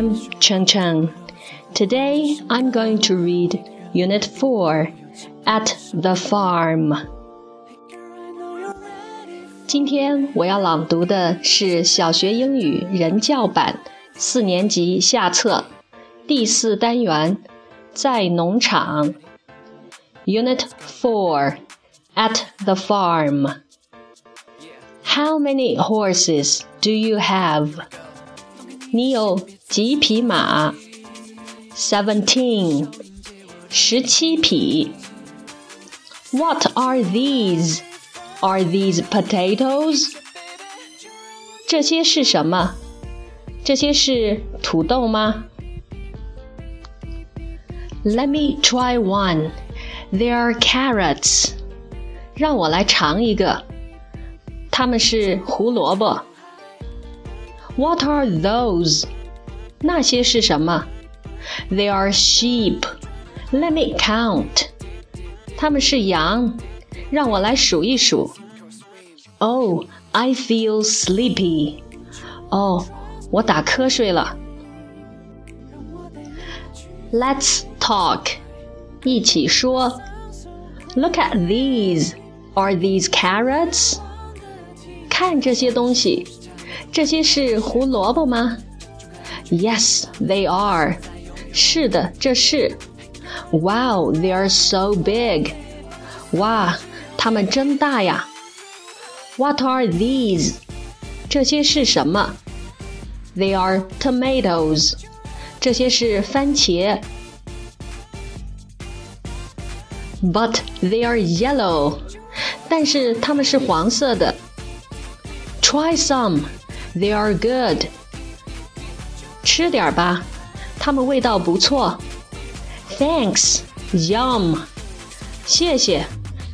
I am Chen Chen. Today I'm going to read Unit 4 At the Farm. 今天我要朗读的是小学英语人教版四年级下册第四单元在农场 Unit 4 At the Farm. How many horses do you have? 你有 几匹马？Seventeen，十七匹。What are these? Are these potatoes? 这些是什么？这些是土豆吗？Let me try one. They are carrots. 让我来尝一个，它们是胡萝卜。what are those? 那些是什么？They are sheep. Let me count. 它们是羊，让我来数一数。Oh, I feel sleepy. 哦，我打瞌睡了。Let's talk. 一起说。Look at these. Are these carrots? 看这些东西。这些是胡萝卜吗 ？Yes, they are. 是的，这是。Wow, they are so big. 哇，它们真大呀。What are these? 这些是什么？They are tomatoes. 这些是番茄。But they are yellow. 但是它们是黄色的。Try some. They are good. 吃点儿吧，它们味道不错。Thanks, yum. 谢谢，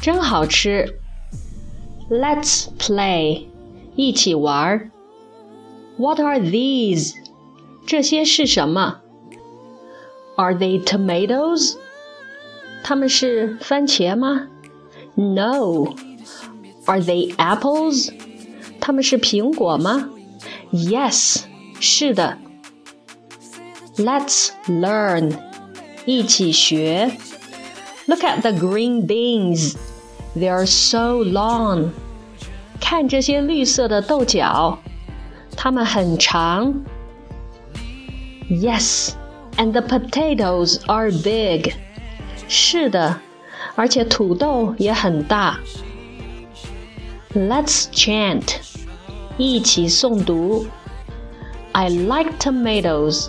真好吃。Let's play. 一起玩儿。What are these? 这些是什么？Are they tomatoes? 它们是番茄吗？No. Are they apples? 它们是苹果吗？Yes，是的。 Let's learn，一起学。Look at the green beans. They are so long. 看这些绿色的豆角，它们很长。Yes, and the potatoes are big. 是的，而且土豆也很大。Let's chant. 一起诵读。I like tomatoes.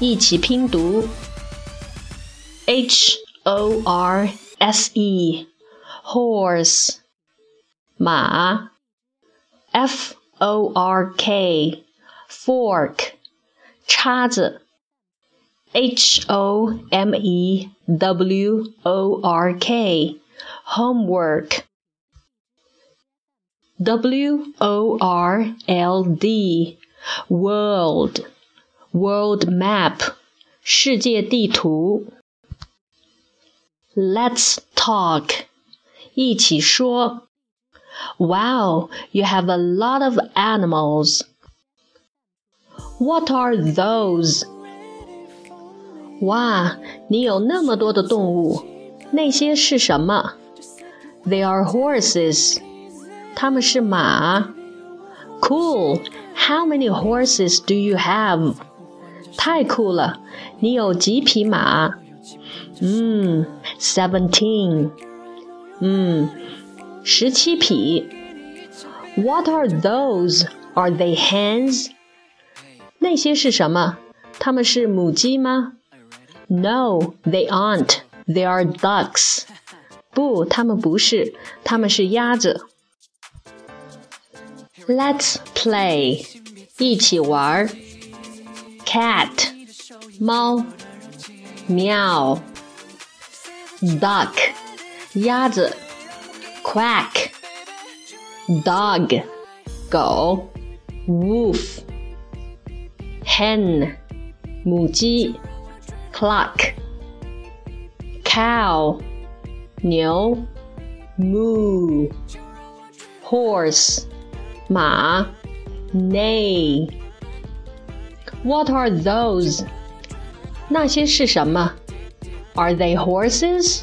一起拼读。H O R S E，horse，马。F O R K，fork，叉子。H O M E W O R K，homework。W O R L D world world map 世界地图。Let's talk 一起说。Wow, you have a lot of animals. What are those? 哇，你有那么多的动物，那些是什么？They are horses. 他们是马。Cool. How many horses do you have? 太酷了！你有几匹马？嗯，seventeen。嗯，十七匹。What are those? Are they hens? 那些是什么？它们是母鸡吗？No, they aren't. They are ducks. 不，它们不是，它们是鸭子。Let's play，一起玩儿。 cat 猫，meow duck 鸭子，quack dog 狗，wolf hen 母鸡，clock cow 牛，moo horse 马，neigh what are those 那些是什么？Are they horses？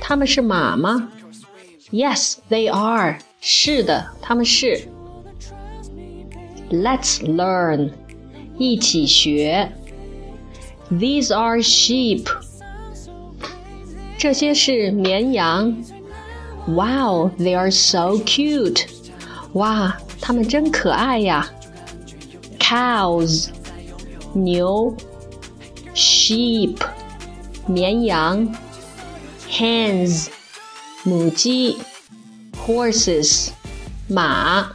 他们是马吗？Yes, they are. 是的，他们是。Let's learn. 一起学。These are sheep. 这些是绵羊。Wow, they are so cute. 哇，它们真可爱呀。Cows. 牛。sheep 绵羊，hens 母鸡，horses 马。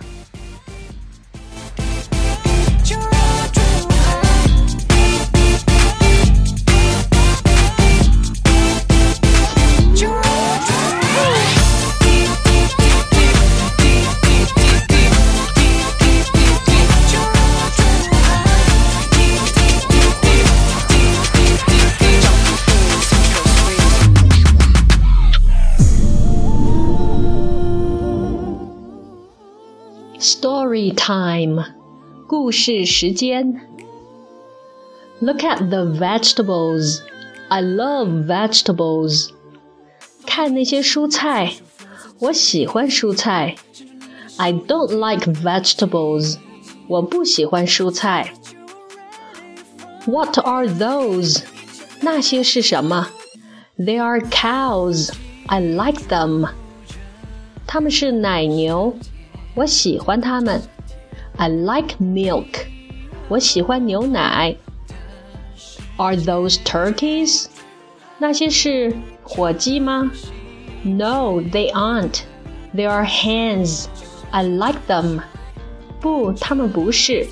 Story time，故事时间。Look at the vegetables. I love vegetables. 看那些蔬菜，我喜欢蔬菜。I don't like vegetables. 我不喜欢蔬菜。What are those? 那些是什么？They are cows. I like them. 它们是奶牛。我喜欢它们。 I like milk. 我喜欢牛奶。Are those turkeys? 那些是火鸡吗？No, they aren't. They are hens. I like them. 不，它们不是，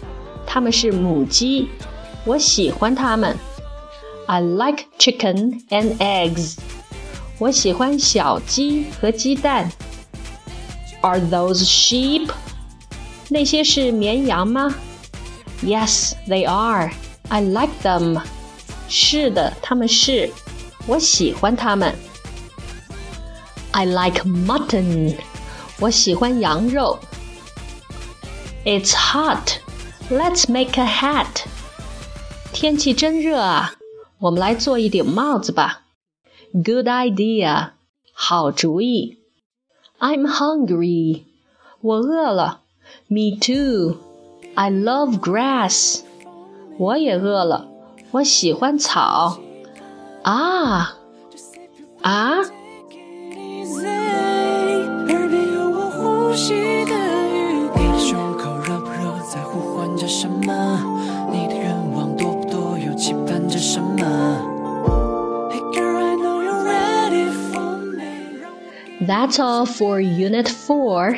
它们是母鸡。我喜欢它们。I like chicken and eggs. 我喜欢小鸡和鸡蛋。are those sheep? 那些是绵羊吗？Yes, they are. I like them. 是的，他们是，我喜欢他们。I like mutton. 我喜欢羊肉。It's hot. Let's make a hat. 天气真热啊，我们来做一顶帽子吧。Good idea. 好主意。I'm hungry. 我饿了。 Me too. I love grass. 我也饿了。我喜欢草。啊啊！That's all for Unit 4,